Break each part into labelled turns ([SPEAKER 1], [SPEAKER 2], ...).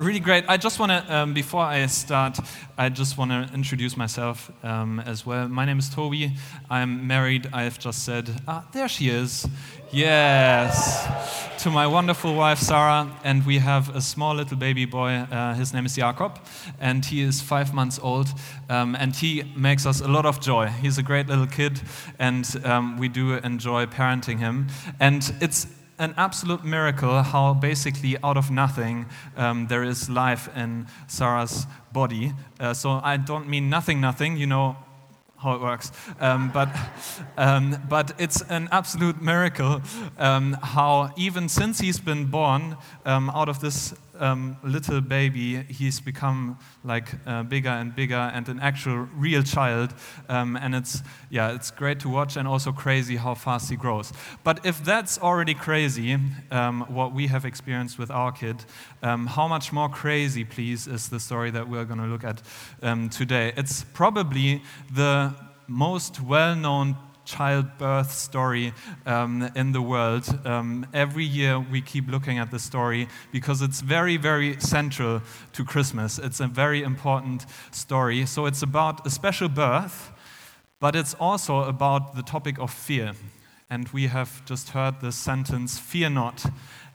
[SPEAKER 1] Really great. I just want to, um, before I start, I just want to introduce myself um, as well. My name is Toby. I'm married. I have just said, ah, there she is. Yes. to my wonderful wife, Sarah. And we have a small little baby boy. Uh, his name is Jakob. And he is five months old. Um, and he makes us a lot of joy. He's a great little kid. And um, we do enjoy parenting him. And it's an absolute miracle how basically out of nothing um, there is life in Sarah's body. Uh, so I don't mean nothing, nothing, you know how it works. Um, but, um, but it's an absolute miracle um, how, even since he's been born, um, out of this um, little baby, he's become like uh, bigger and bigger and an actual real child. Um, and it's, yeah, it's great to watch and also crazy how fast he grows. But if that's already crazy, um, what we have experienced with our kid, um, how much more crazy, please, is the story that we're going to look at um, today? It's probably the most well known childbirth story um, in the world. Um, every year we keep looking at the story because it's very, very central to Christmas. It's a very important story. So it's about a special birth, but it's also about the topic of fear. And we have just heard the sentence, Fear not.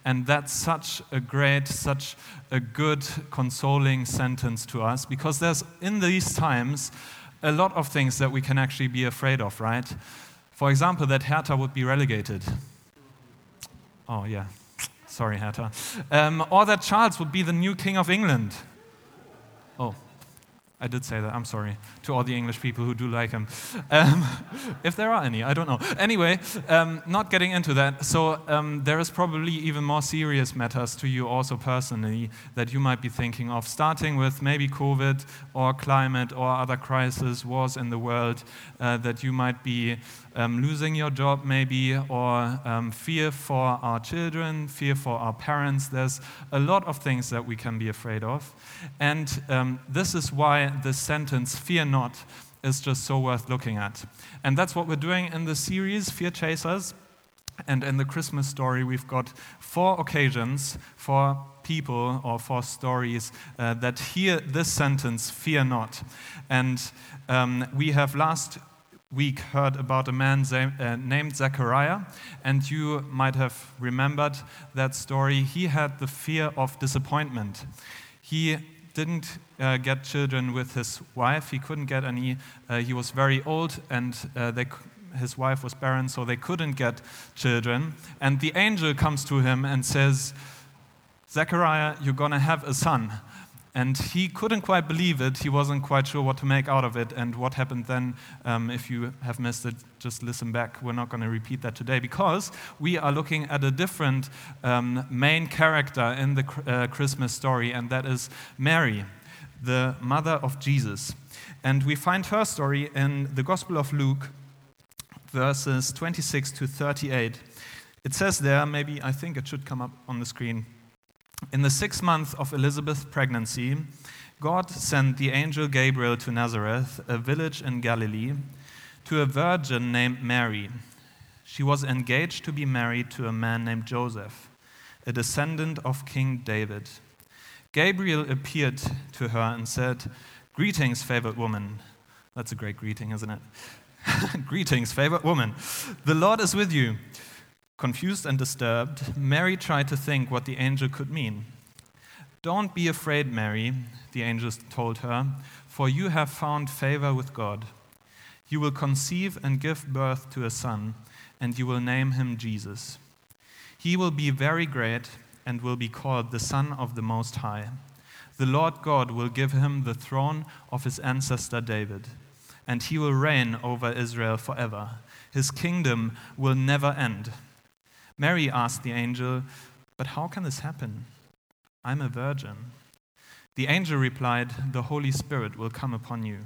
[SPEAKER 1] And that's such a great, such a good, consoling sentence to us because there's, in these times, a lot of things that we can actually be afraid of, right? For example, that Hertha would be relegated. Oh, yeah. Sorry, Hertha. Um, or that Charles would be the new king of England. Oh, I did say that. I'm sorry to all the English people who do like him. Um, if there are any, I don't know. Anyway, um, not getting into that. So, um, there is probably even more serious matters to you also personally that you might be thinking of, starting with maybe COVID or climate or other crises, wars in the world uh, that you might be um, losing your job, maybe, or um, fear for our children, fear for our parents. There's a lot of things that we can be afraid of. And um, this is why the sentence, fear not, is just so worth looking at. And that's what we're doing in the series, Fear Chasers. And in the Christmas story, we've got four occasions for people or for stories uh, that hear this sentence, fear not. And um, we have last week heard about a man uh, named Zechariah, and you might have remembered that story. He had the fear of disappointment. He didn't uh, get children with his wife. He couldn't get any. Uh, he was very old, and uh, they, his wife was barren, so they couldn't get children. And the angel comes to him and says, Zechariah, you're going to have a son. And he couldn't quite believe it. He wasn't quite sure what to make out of it. And what happened then, um, if you have missed it, just listen back. We're not going to repeat that today because we are looking at a different um, main character in the uh, Christmas story, and that is Mary, the mother of Jesus. And we find her story in the Gospel of Luke, verses 26 to 38. It says there, maybe I think it should come up on the screen. In the sixth month of Elizabeth's pregnancy, God sent the angel Gabriel to Nazareth, a village in Galilee, to a virgin named Mary. She was engaged to be married to a man named Joseph, a descendant of King David. Gabriel appeared to her and said, Greetings, favored woman. That's a great greeting, isn't it? Greetings, favored woman. The Lord is with you. Confused and disturbed, Mary tried to think what the angel could mean. Don't be afraid, Mary, the angel told her, for you have found favor with God. You will conceive and give birth to a son, and you will name him Jesus. He will be very great and will be called the Son of the Most High. The Lord God will give him the throne of his ancestor David, and he will reign over Israel forever. His kingdom will never end. Mary asked the angel, But how can this happen? I'm a virgin. The angel replied, The Holy Spirit will come upon you,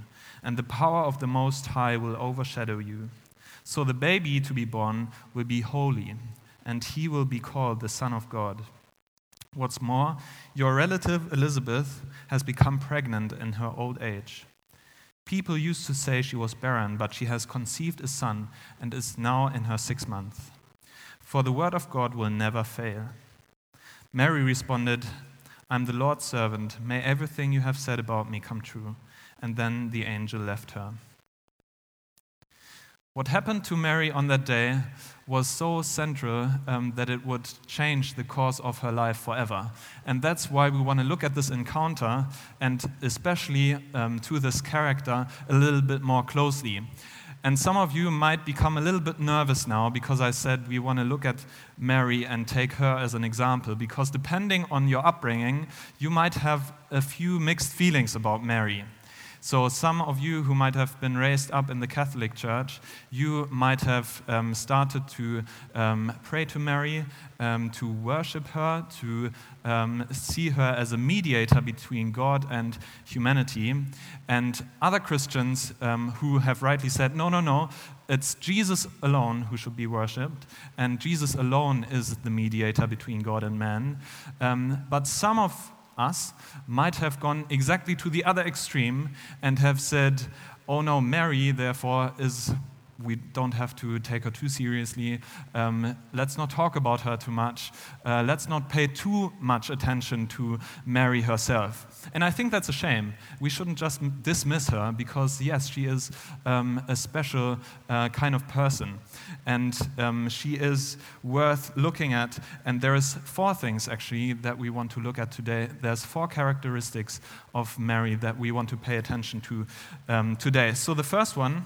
[SPEAKER 1] and the power of the Most High will overshadow you. So the baby to be born will be holy, and he will be called the Son of God. What's more, your relative Elizabeth has become pregnant in her old age. People used to say she was barren, but she has conceived a son and is now in her sixth month for the word of God will never fail. Mary responded, I'm the Lord's servant. May everything you have said about me come true. And then the angel left her. What happened to Mary on that day was so central um, that it would change the course of her life forever. And that's why we want to look at this encounter and especially um, to this character a little bit more closely. And some of you might become a little bit nervous now because I said we want to look at Mary and take her as an example. Because depending on your upbringing, you might have a few mixed feelings about Mary. So, some of you who might have been raised up in the Catholic Church, you might have um, started to um, pray to Mary, um, to worship her, to um, see her as a mediator between God and humanity. And other Christians um, who have rightly said, no, no, no, it's Jesus alone who should be worshipped, and Jesus alone is the mediator between God and man. Um, but some of us might have gone exactly to the other extreme and have said, oh no, Mary, therefore, is we don't have to take her too seriously. Um, let's not talk about her too much. Uh, let's not pay too much attention to Mary herself. And I think that's a shame. We shouldn't just dismiss her because, yes, she is um, a special uh, kind of person. And um, she is worth looking at. And there is four things, actually, that we want to look at today. There's four characteristics of Mary that we want to pay attention to um, today. So the first one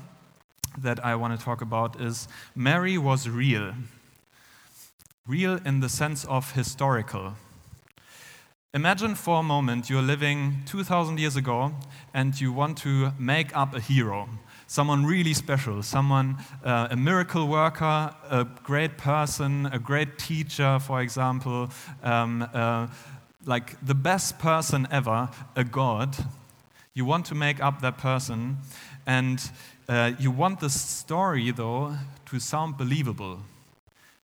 [SPEAKER 1] that I want to talk about is Mary was real. Real in the sense of historical. Imagine for a moment you're living 2,000 years ago and you want to make up a hero, someone really special, someone, uh, a miracle worker, a great person, a great teacher, for example, um, uh, like the best person ever, a god. You want to make up that person, and uh, you want the story, though, to sound believable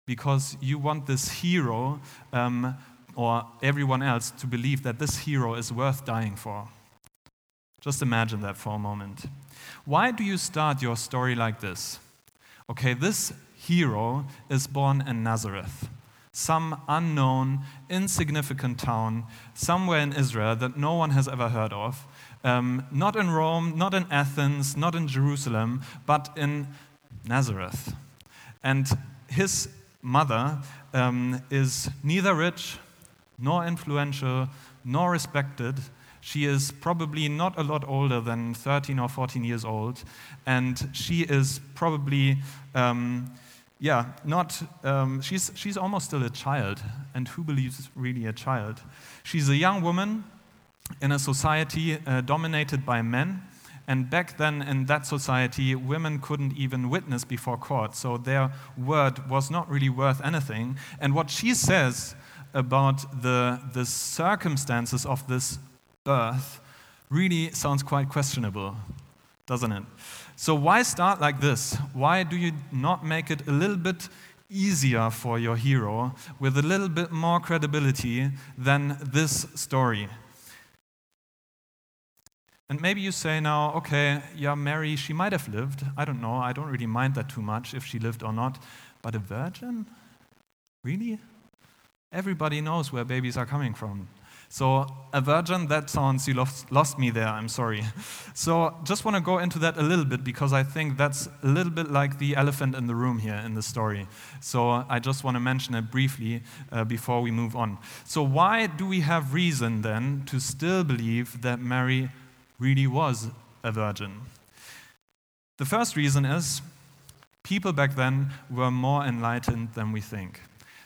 [SPEAKER 1] because you want this hero um, or everyone else to believe that this hero is worth dying for. Just imagine that for a moment. Why do you start your story like this? Okay, this hero is born in Nazareth, some unknown, insignificant town somewhere in Israel that no one has ever heard of. Um, not in Rome, not in Athens, not in Jerusalem, but in Nazareth. And his mother um, is neither rich, nor influential, nor respected. She is probably not a lot older than 13 or 14 years old, and she is probably, um, yeah, not, um, she's, she's almost still a child. And who believes really a child? She's a young woman in a society uh, dominated by men. And back then, in that society, women couldn't even witness before court, so their word was not really worth anything. And what she says about the, the circumstances of this birth really sounds quite questionable, doesn't it? So, why start like this? Why do you not make it a little bit easier for your hero with a little bit more credibility than this story? And maybe you say now, okay, yeah, Mary, she might have lived. I don't know. I don't really mind that too much if she lived or not. But a virgin? Really? Everybody knows where babies are coming from. So, a virgin, that sounds, you lost, lost me there, I'm sorry. So, just want to go into that a little bit because I think that's a little bit like the elephant in the room here in the story. So, I just want to mention it briefly uh, before we move on. So, why do we have reason then to still believe that Mary really was a virgin. The first reason is people back then were more enlightened than we think.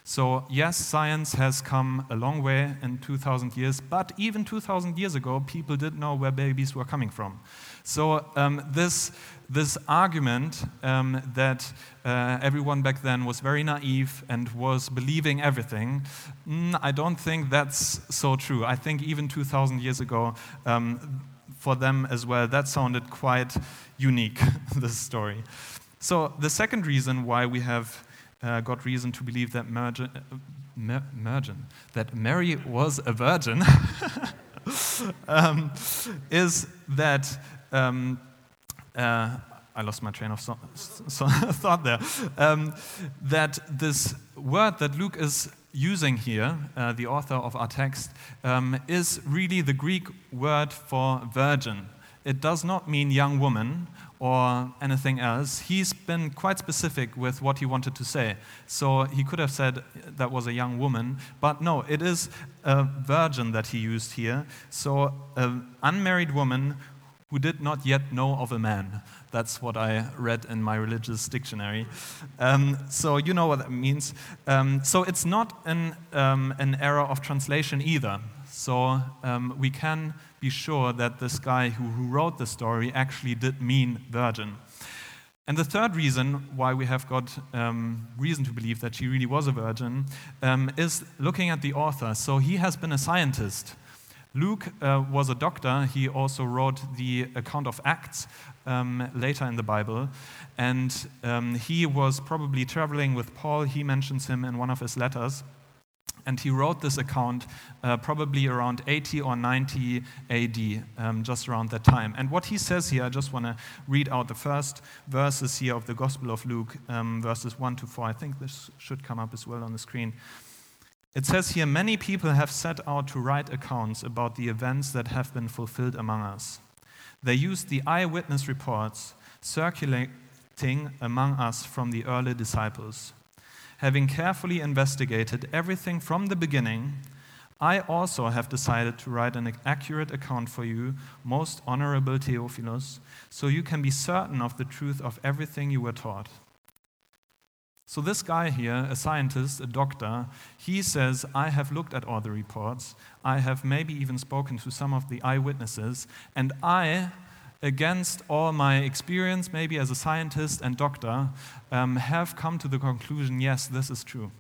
[SPEAKER 1] So, yes, science has come a long way in 2,000 years, but even 2,000 years ago, people didn't know where babies were coming from. So, um, this, this argument um, that uh, everyone back then was very naive and was believing everything, mm, I don't think that's so true. I think even 2,000 years ago, um, for them as well. That sounded quite unique, this story. So, the second reason why we have uh, got reason to believe that, Mergen, uh, that Mary was a virgin um, is that. Um, uh, I lost my train of so, so thought there. Um, that this word that Luke is using here, uh, the author of our text, um, is really the Greek word for virgin. It does not mean young woman or anything else. He's been quite specific with what he wanted to say. So he could have said that was a young woman, but no, it is a virgin that he used here. So an unmarried woman who did not yet know of a man. That's what I read in my religious dictionary. Um, so you know what that means. Um, so it's not an, um, an error of translation either. So um, we can be sure that this guy who, who wrote the story actually did mean virgin. And the third reason why we have got um, reason to believe that she really was a virgin um, is looking at the author. So he has been a scientist. Luke uh, was a doctor. He also wrote the account of Acts um, later in the Bible. And um, he was probably traveling with Paul. He mentions him in one of his letters. And he wrote this account uh, probably around 80 or 90 AD, um, just around that time. And what he says here, I just want to read out the first verses here of the Gospel of Luke, um, verses 1 to 4. I think this should come up as well on the screen. It says here many people have set out to write accounts about the events that have been fulfilled among us. They used the eyewitness reports circulating among us from the early disciples. Having carefully investigated everything from the beginning, I also have decided to write an accurate account for you, most honorable Theophilus, so you can be certain of the truth of everything you were taught. So, this guy here, a scientist, a doctor, he says, I have looked at all the reports. I have maybe even spoken to some of the eyewitnesses, and I, against all my experience, maybe as a scientist and doctor, um, have come to the conclusion yes, this is true.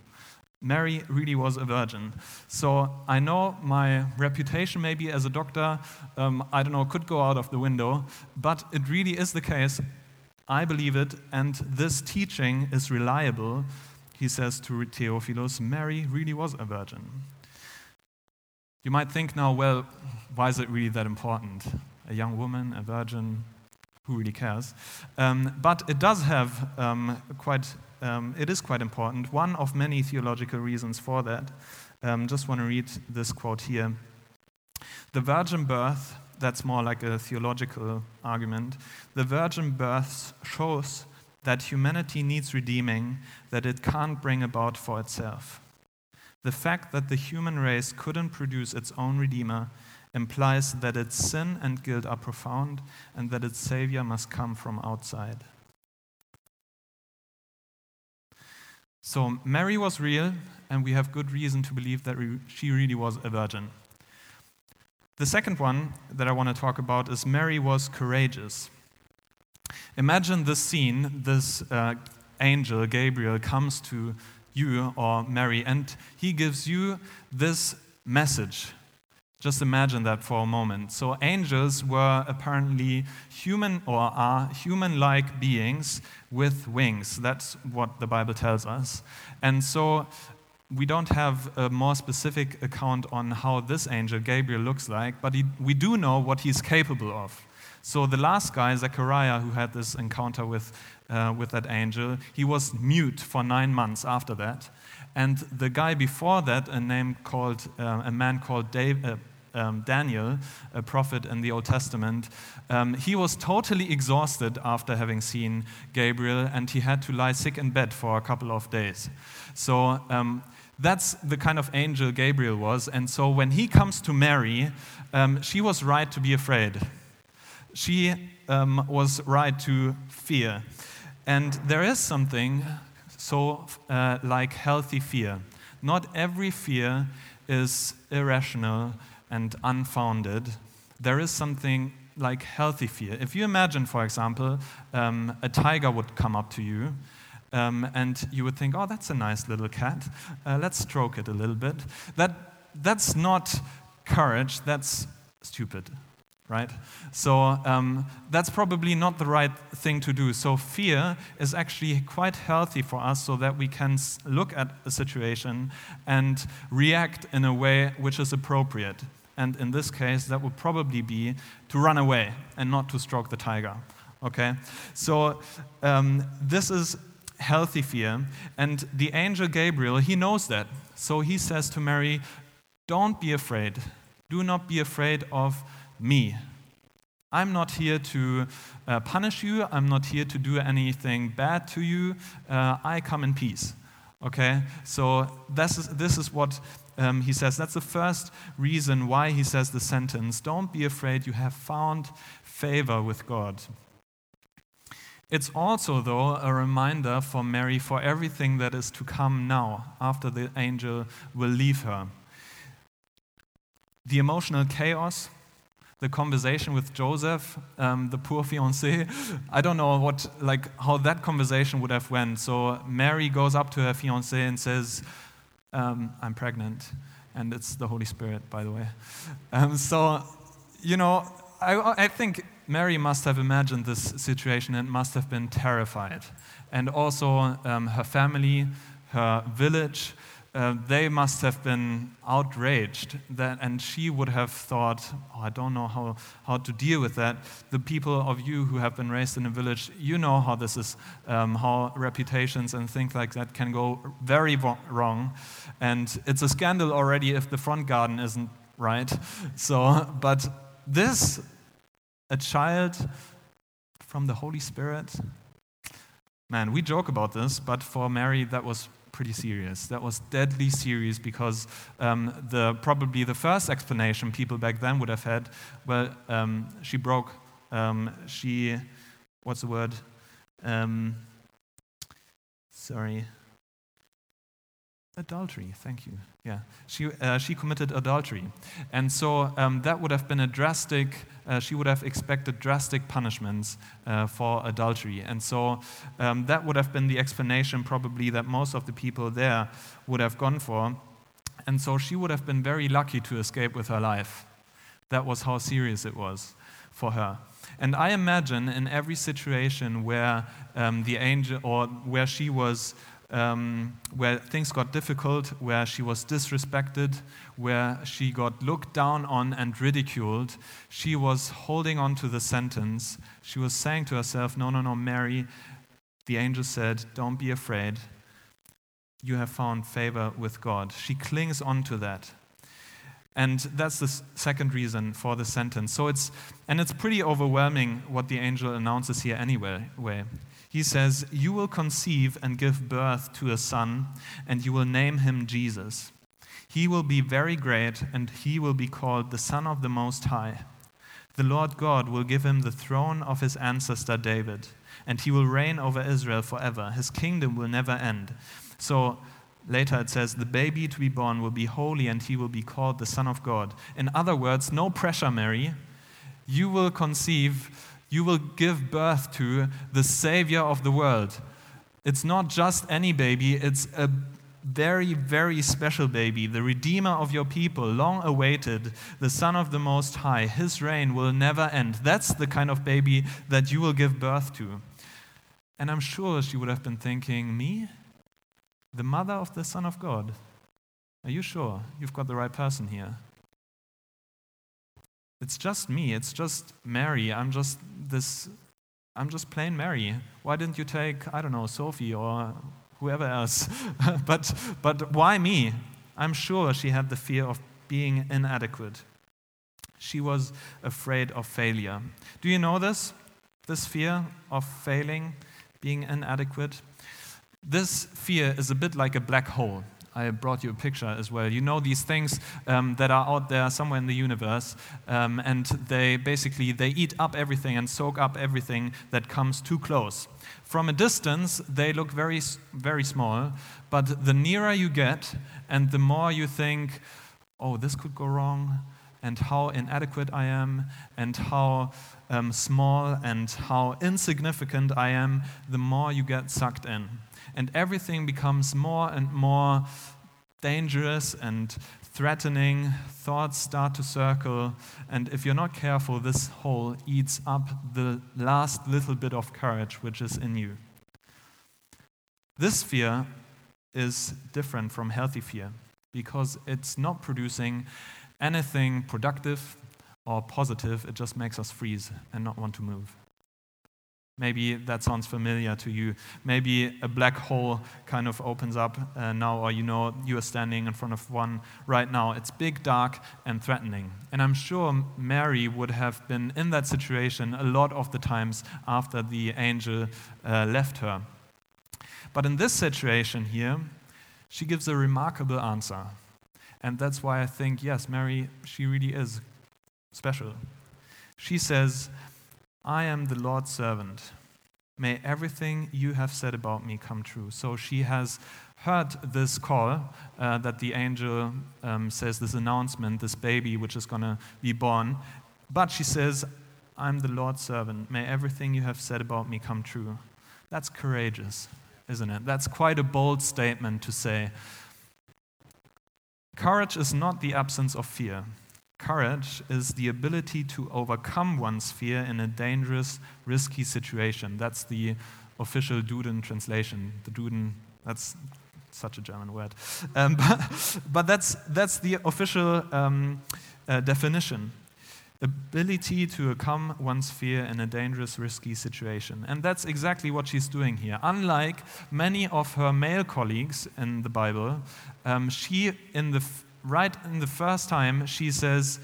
[SPEAKER 1] Mary really was a virgin. So I know my reputation, maybe as a doctor, um, I don't know, could go out of the window, but it really is the case. I believe it, and this teaching is reliable. He says to Theophilus, Mary really was a virgin. You might think now, well, why is it really that important? A young woman, a virgin, who really cares? Um, but it does have um, quite, um, it is quite important. One of many theological reasons for that. Um, just want to read this quote here. The virgin birth that's more like a theological argument. The virgin birth shows that humanity needs redeeming that it can't bring about for itself. The fact that the human race couldn't produce its own Redeemer implies that its sin and guilt are profound and that its Savior must come from outside. So, Mary was real, and we have good reason to believe that she really was a virgin. The second one that I want to talk about is Mary was courageous. Imagine this scene this uh, angel, Gabriel, comes to you or Mary, and he gives you this message. Just imagine that for a moment. So, angels were apparently human or are human like beings with wings. That's what the Bible tells us. And so, we don't have a more specific account on how this angel, Gabriel, looks like, but he, we do know what he's capable of. So the last guy, Zechariah, who had this encounter with, uh, with that angel, he was mute for nine months after that. And the guy before that, a name called uh, a man called Dave, uh, um, Daniel, a prophet in the Old Testament, um, he was totally exhausted after having seen Gabriel, and he had to lie sick in bed for a couple of days. So um, that's the kind of angel Gabriel was. And so when he comes to Mary, um, she was right to be afraid. She um, was right to fear. And there is something so uh, like healthy fear. Not every fear is irrational and unfounded. There is something like healthy fear. If you imagine, for example, um, a tiger would come up to you um, and you would think, oh, that's a nice little cat. Uh, let's stroke it a little bit. That, that's not courage, that's stupid, right? So um, that's probably not the right thing to do. So fear is actually quite healthy for us so that we can look at a situation and react in a way which is appropriate. And in this case, that would probably be to run away and not to stroke the tiger. Okay? So um, this is healthy fear. And the angel Gabriel, he knows that. So he says to Mary, Don't be afraid. Do not be afraid of me. I'm not here to uh, punish you. I'm not here to do anything bad to you. Uh, I come in peace. Okay? So this is, this is what um, he says. That's the first reason why he says the sentence Don't be afraid, you have found favor with God. It's also, though, a reminder for Mary for everything that is to come now after the angel will leave her. The emotional chaos, the conversation with Joseph, um, the poor fiancé. I don't know what, like, how that conversation would have went. So Mary goes up to her fiancé and says, um, "I'm pregnant," and it's the Holy Spirit, by the way. Um, so, you know, I, I think Mary must have imagined this situation and must have been terrified. And also, um, her family, her village, uh, they must have been outraged. That, and she would have thought, oh, I don't know how, how to deal with that. The people of you who have been raised in a village, you know how this is, um, how reputations and things like that can go very wrong. And it's a scandal already if the front garden isn't right. So, but this a child from the Holy Spirit? Man, we joke about this, but for Mary, that was pretty serious. That was deadly serious because um, the, probably the first explanation people back then would have had well, um, she broke, um, she, what's the word? Um, sorry. Adultery, thank you. Yeah, she, uh, she committed adultery. And so um, that would have been a drastic, uh, she would have expected drastic punishments uh, for adultery. And so um, that would have been the explanation, probably, that most of the people there would have gone for. And so she would have been very lucky to escape with her life. That was how serious it was for her. And I imagine in every situation where um, the angel or where she was um, where things got difficult, where she was disrespected, where she got looked down on and ridiculed, she was holding on to the sentence. She was saying to herself, No, no, no, Mary, the angel said, Don't be afraid. You have found favor with God. She clings on to that. And that's the second reason for the sentence. So it's, and it's pretty overwhelming what the angel announces here anyway. He says, You will conceive and give birth to a son, and you will name him Jesus. He will be very great, and he will be called the Son of the Most High. The Lord God will give him the throne of his ancestor David, and he will reign over Israel forever. His kingdom will never end. So later it says, The baby to be born will be holy, and he will be called the Son of God. In other words, no pressure, Mary. You will conceive you will give birth to the Savior of the world. It's not just any baby, it's a very, very special baby, the Redeemer of your people, long awaited, the Son of the Most High. His reign will never end. That's the kind of baby that you will give birth to. And I'm sure she would have been thinking, Me? The mother of the Son of God? Are you sure you've got the right person here? It's just me. It's just Mary. I'm just this. I'm just plain Mary. Why didn't you take, I don't know, Sophie or whoever else? but, but why me? I'm sure she had the fear of being inadequate. She was afraid of failure. Do you know this? This fear of failing, being inadequate? This fear is a bit like a black hole. I brought you a picture as well. You know these things um, that are out there somewhere in the universe, um, and they basically they eat up everything and soak up everything that comes too close. From a distance, they look very, very small, but the nearer you get, and the more you think, "Oh, this could go wrong," and how inadequate I am, and how um, small and how insignificant I am, the more you get sucked in and everything becomes more and more dangerous and threatening. Thoughts start to circle, and if you're not careful, this hole eats up the last little bit of courage which is in you. This fear is different from healthy fear because it's not producing anything productive or positive, it just makes us freeze and not want to move. Maybe that sounds familiar to you. Maybe a black hole kind of opens up uh, now, or you know you are standing in front of one right now. It's big, dark, and threatening. And I'm sure Mary would have been in that situation a lot of the times after the angel uh, left her. But in this situation here, she gives a remarkable answer. And that's why I think, yes, Mary, she really is special. She says, I am the Lord's servant. May everything you have said about me come true. So she has heard this call uh, that the angel um, says, this announcement, this baby which is going to be born. But she says, I'm the Lord's servant. May everything you have said about me come true. That's courageous, isn't it? That's quite a bold statement to say. Courage is not the absence of fear. Courage is the ability to overcome one's fear in a dangerous, risky situation. That's the official Duden translation. The Duden, that's such a German word. Um, but, but, that's, that's the official um, uh, definition. Ability to overcome one's fear in a dangerous, risky situation. And that's exactly what she's doing here. Unlike many of her male colleagues in the Bible, um, she, in the right in the first time, she says,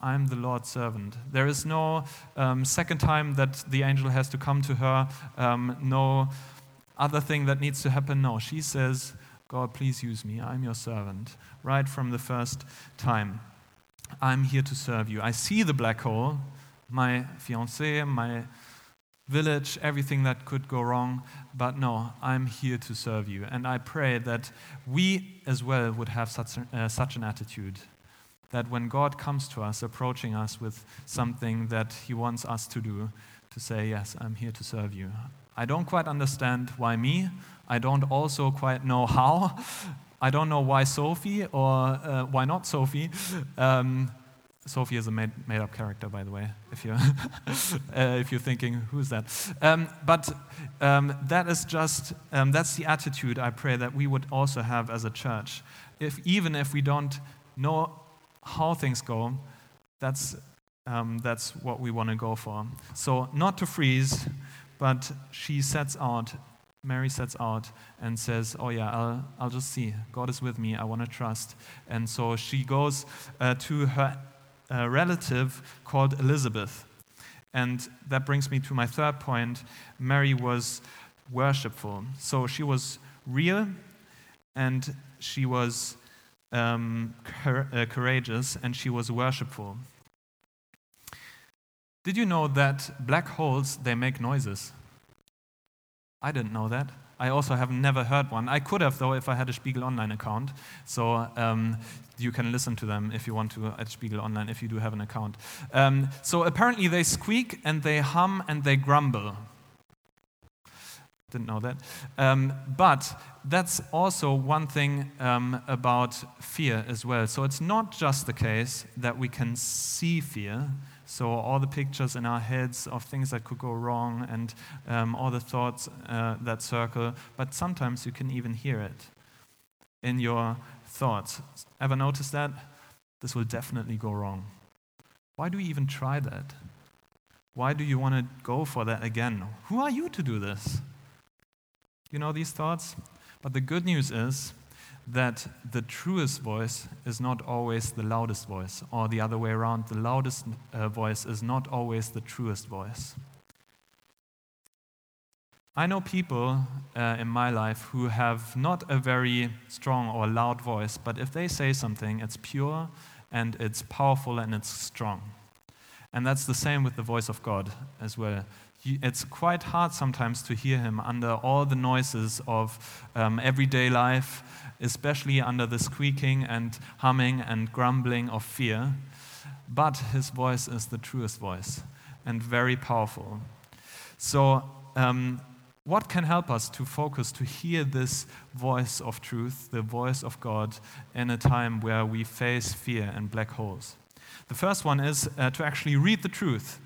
[SPEAKER 1] I'm the Lord's servant. There is no um, second time that the angel has to come to her, um, no other thing that needs to happen. No, she says, God, please use me. I'm your servant. Right from the first time. I'm here to serve you. I see the black hole, my fiancé, my village, everything that could go wrong, but no, I'm here to serve you. And I pray that we as well would have such, uh, such an attitude. That when God comes to us, approaching us with something that He wants us to do, to say, Yes, I'm here to serve you. I don't quite understand why me. I don't also quite know how. I don't know why Sophie or uh, why not Sophie. Um, Sophie is a made, made up character, by the way, if you're, uh, if you're thinking, who's that? Um, but um, that is just, um, that's the attitude I pray that we would also have as a church. If, even if we don't know how things go, that's, um, that's what we want to go for. So, not to freeze, but she sets out Mary sets out and says, Oh, yeah, I'll, I'll just see. God is with me. I want to trust. And so she goes uh, to her a relative called Elizabeth. And that brings me to my third point. Mary was worshipful. So she was real and she was um, uh, courageous and she was worshipful. Did you know that black holes they make noises? I didn't know that. I also have never heard one. I could have, though, if I had a Spiegel Online account. So um, you can listen to them if you want to at Spiegel Online, if you do have an account. Um, so apparently they squeak and they hum and they grumble. Didn't know that. Um, but that's also one thing um, about fear as well. So it's not just the case that we can see fear, so, all the pictures in our heads of things that could go wrong and um, all the thoughts uh, that circle, but sometimes you can even hear it in your thoughts. Ever notice that? This will definitely go wrong. Why do you even try that? Why do you want to go for that again? Who are you to do this? You know these thoughts? But the good news is that the truest voice is not always the loudest voice, or the other way around, the loudest uh, voice is not always the truest voice. I know people uh, in my life who have not a very strong or loud voice, but if they say something, it's pure and it's powerful and it's strong. And that's the same with the voice of God as well it's quite hard sometimes to hear him under all the noises of um, everyday life, especially under the squeaking and humming and grumbling of fear. But his voice is the truest voice and very powerful. So, um, what can help us to focus, to hear this voice of truth, the voice of God, in a time where we face fear and black holes? The first one is uh, to actually read the truth.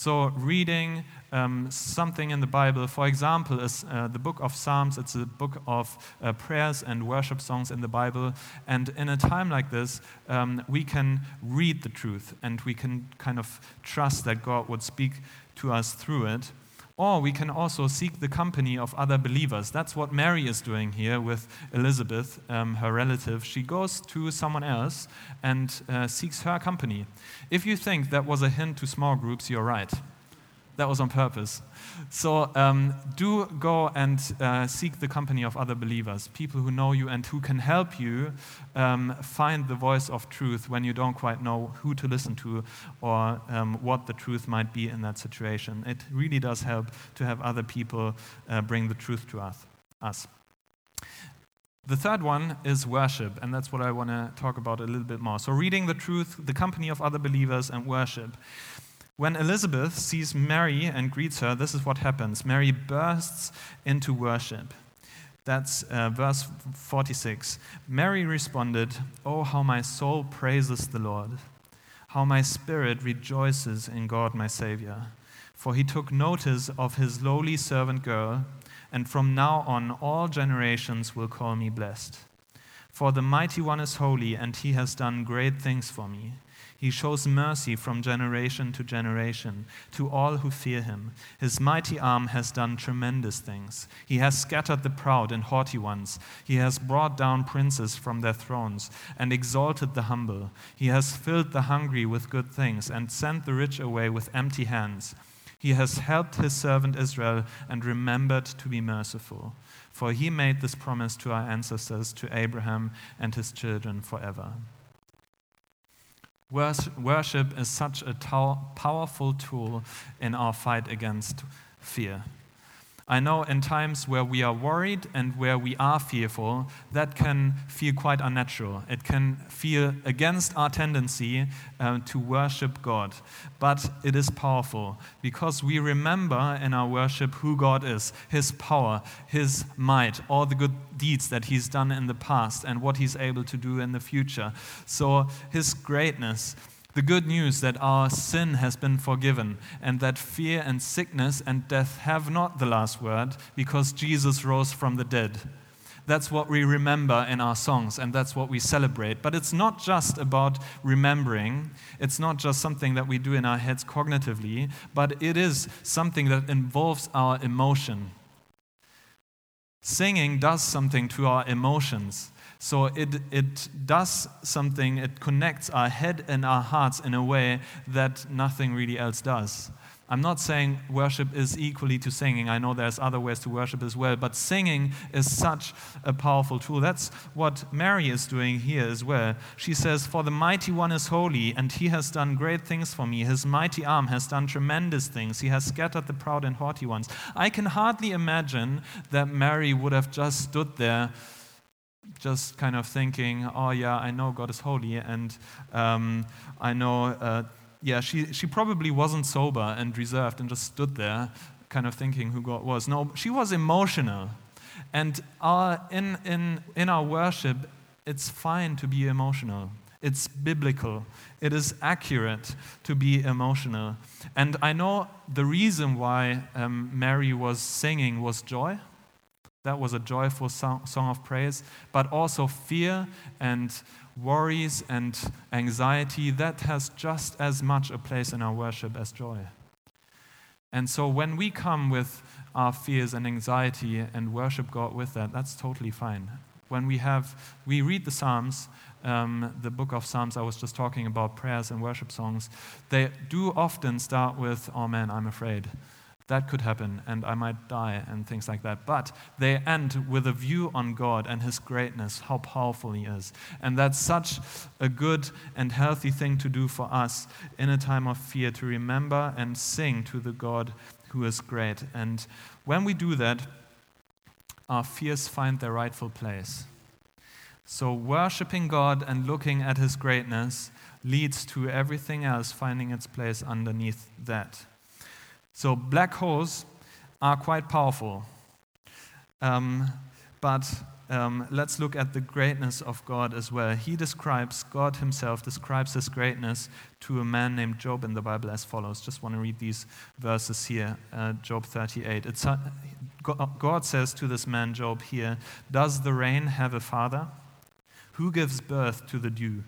[SPEAKER 1] So, reading um, something in the Bible, for example, is uh, the book of Psalms. It's a book of uh, prayers and worship songs in the Bible. And in a time like this, um, we can read the truth and we can kind of trust that God would speak to us through it. Or we can also seek the company of other believers. That's what Mary is doing here with Elizabeth, um, her relative. She goes to someone else and uh, seeks her company. If you think that was a hint to small groups, you're right. That was on purpose. So um, do go and uh, seek the company of other believers, people who know you and who can help you um, find the voice of truth when you don't quite know who to listen to or um, what the truth might be in that situation. It really does help to have other people uh, bring the truth to us. us. The third one is worship, and that's what I want to talk about a little bit more. So, reading the truth, the company of other believers, and worship. When Elizabeth sees Mary and greets her, this is what happens Mary bursts into worship. That's uh, verse 46. Mary responded, Oh, how my soul praises the Lord, how my spirit rejoices in God my Savior. For he took notice of his lowly servant girl, and from now on all generations will call me blessed. For the mighty one is holy, and he has done great things for me. He shows mercy from generation to generation to all who fear him. His mighty arm has done tremendous things. He has scattered the proud and haughty ones. He has brought down princes from their thrones and exalted the humble. He has filled the hungry with good things and sent the rich away with empty hands. He has helped his servant Israel and remembered to be merciful. For he made this promise to our ancestors, to Abraham and his children forever. Worship is such a powerful tool in our fight against fear. I know in times where we are worried and where we are fearful, that can feel quite unnatural. It can feel against our tendency uh, to worship God. But it is powerful because we remember in our worship who God is, His power, His might, all the good deeds that He's done in the past and what He's able to do in the future. So, His greatness the good news that our sin has been forgiven and that fear and sickness and death have not the last word because Jesus rose from the dead. That's what we remember in our songs and that's what we celebrate. But it's not just about remembering, it's not just something that we do in our heads cognitively, but it is something that involves our emotion. Singing does something to our emotions. So it, it does something, it connects our head and our hearts in a way that nothing really else does. I'm not saying worship is equally to singing. I know there's other ways to worship as well, but singing is such a powerful tool. That's what Mary is doing here as well. She says, For the mighty one is holy, and he has done great things for me. His mighty arm has done tremendous things. He has scattered the proud and haughty ones. I can hardly imagine that Mary would have just stood there just kind of thinking, oh, yeah, I know God is holy, and um, I know, uh, yeah, she, she probably wasn't sober and reserved and just stood there kind of thinking who God was. No, she was emotional. And our, in, in, in our worship, it's fine to be emotional. It's biblical. It is accurate to be emotional. And I know the reason why um, Mary was singing was joy. That was a joyful song, of praise. But also fear and worries and anxiety, that has just as much a place in our worship as joy. And so when we come with our fears and anxiety and worship God with that, that's totally fine. When we have, we read the Psalms, um, the book of Psalms, I was just talking about prayers and worship songs, they do often start with, oh man, I'm afraid. That could happen, and I might die, and things like that. But they end with a view on God and His greatness, how powerful He is. And that's such a good and healthy thing to do for us in a time of fear to remember and sing to the God who is great. And when we do that, our fears find their rightful place. So, worshiping God and looking at His greatness leads to everything else finding its place underneath that. So, black holes are quite powerful. Um, but um, let's look at the greatness of God as well. He describes, God Himself describes His greatness to a man named Job in the Bible as follows. Just want to read these verses here, uh, Job 38. It's, uh, God says to this man, Job, here, Does the rain have a father? Who gives birth to the dew?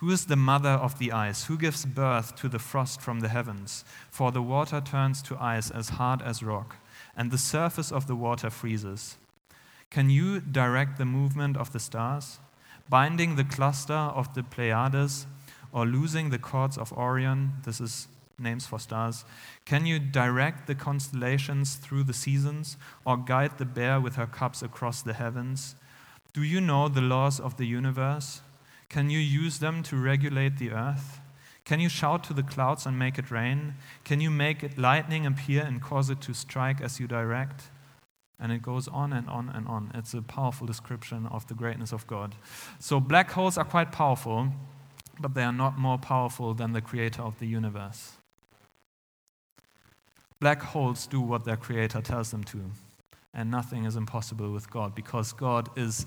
[SPEAKER 1] Who is the mother of the ice? Who gives birth to the frost from the heavens? For the water turns to ice as hard as rock, and the surface of the water freezes. Can you direct the movement of the stars, binding the cluster of the Pleiades, or losing the cords of Orion? This is names for stars. Can you direct the constellations through the seasons, or guide the bear with her cubs across the heavens? Do you know the laws of the universe? Can you use them to regulate the earth? Can you shout to the clouds and make it rain? Can you make it lightning appear and cause it to strike as you direct? And it goes on and on and on. It's a powerful description of the greatness of God. So, black holes are quite powerful, but they are not more powerful than the creator of the universe. Black holes do what their creator tells them to, and nothing is impossible with God because God is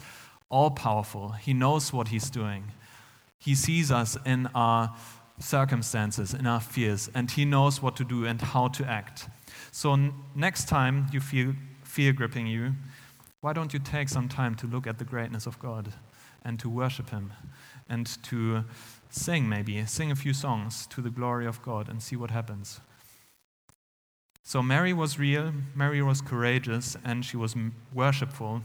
[SPEAKER 1] all powerful. He knows what He's doing. He sees us in our circumstances, in our fears, and He knows what to do and how to act. So, n- next time you feel fear gripping you, why don't you take some time to look at the greatness of God and to worship Him and to sing, maybe, sing a few songs to the glory of God and see what happens. So, Mary was real, Mary was courageous, and she was worshipful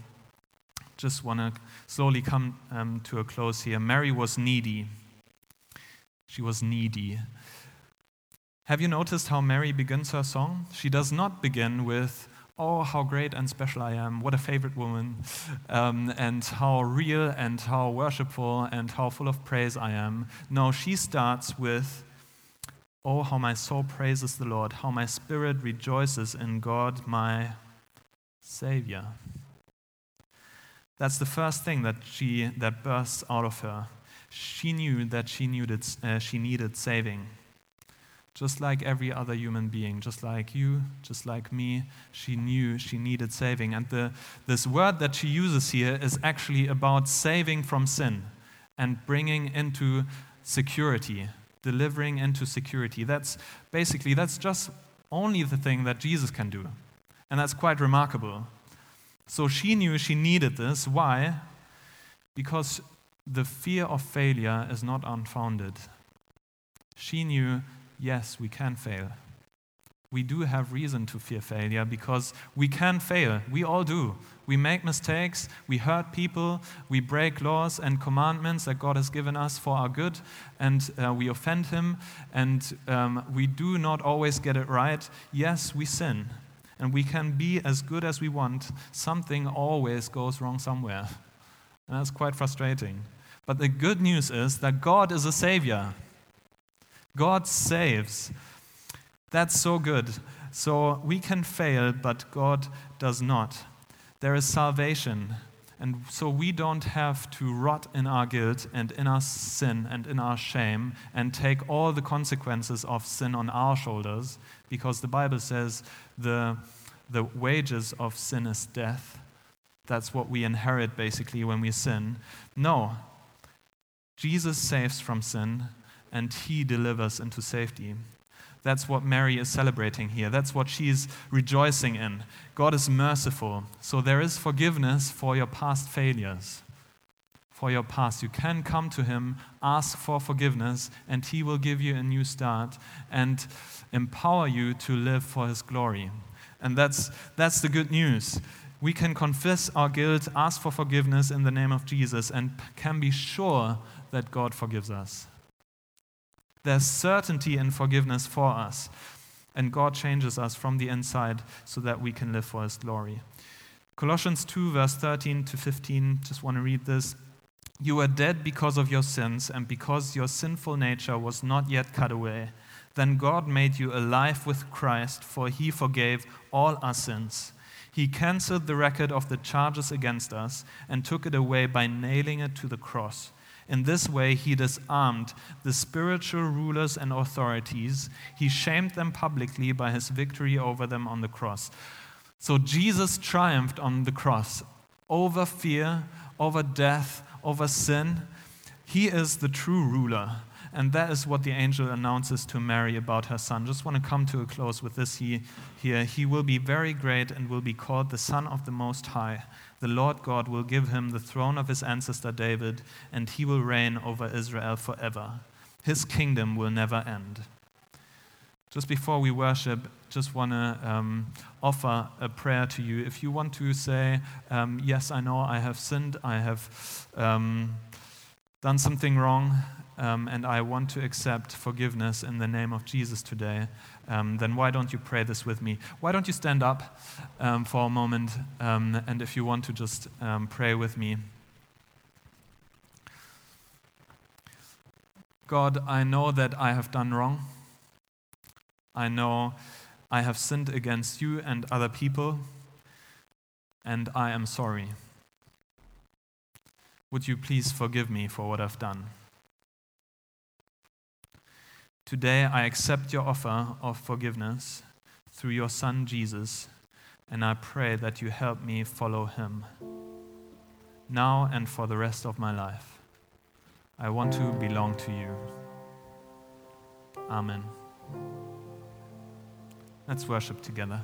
[SPEAKER 1] just want to slowly come um, to a close here. Mary was needy. She was needy. Have you noticed how Mary begins her song? She does not begin with, Oh, how great and special I am, what a favorite woman, um, and how real and how worshipful and how full of praise I am. No, she starts with, Oh, how my soul praises the Lord, how my spirit rejoices in God, my Savior. That's the first thing that she that bursts out of her. She knew that she needed, uh, she needed saving. Just like every other human being, just like you, just like me, she knew she needed saving. And the, this word that she uses here is actually about saving from sin and bringing into security, delivering into security. That's basically, that's just only the thing that Jesus can do. And that's quite remarkable. So she knew she needed this. Why? Because the fear of failure is not unfounded. She knew, yes, we can fail. We do have reason to fear failure because we can fail. We all do. We make mistakes, we hurt people, we break laws and commandments that God has given us for our good, and uh, we offend Him, and um, we do not always get it right. Yes, we sin and we can be as good as we want, something always goes wrong somewhere. And that's quite frustrating. But the good news is that God is a savior. God saves. That's so good. So we can fail, but God does not. There is salvation. And so we don't have to rot in our guilt and in our sin and in our shame and take all the consequences of sin on our shoulders because the Bible says the, the wages of sin is death. That's what we inherit basically when we sin. No. Jesus saves from sin and he delivers into safety. That's what Mary is celebrating here. That's what she's rejoicing in. God is merciful. So there is forgiveness for your past failures, for your past. You can come to Him, ask for forgiveness, and He will give you a new start and empower you to live for His glory. And that's, that's the good news. We can confess our guilt, ask for forgiveness in the name of Jesus, and can be sure that God forgives us. There's certainty in forgiveness for us, and God changes us from the inside so that we can live for His glory. Colossians 2, verse 13 to 15, just want to read this. You were dead because of your sins, and because your sinful nature was not yet cut away. Then God made you alive with Christ, for he forgave all our sins. He canceled the record of the charges against us and took it away by nailing it to the cross. In this way, he disarmed the spiritual rulers and authorities. He shamed them publicly by his victory over them on the cross. So Jesus triumphed on the cross over fear, over death, over sin. He is the true ruler. And that is what the angel announces to Mary about her son. Just want to come to a close with this he, here. He will be very great and will be called the Son of the Most High. The Lord God will give him the throne of his ancestor David, and he will reign over Israel forever. His kingdom will never end. Just before we worship, just want to um, offer a prayer to you. If you want to say, um, Yes, I know I have sinned, I have um, done something wrong, um, and I want to accept forgiveness in the name of Jesus today, um, then why don't you pray this with me? Why don't you stand up um, for a moment, and if you want to just pray with me. God, I know that I have done wrong. I know I have sinned against you and other people, and I am sorry. Would you please forgive me for what I've done? Today I accept your offer of forgiveness through your Son Jesus, and I pray that you help me follow him now and for the rest of my life. I want to belong to you. Amen. Let's worship together.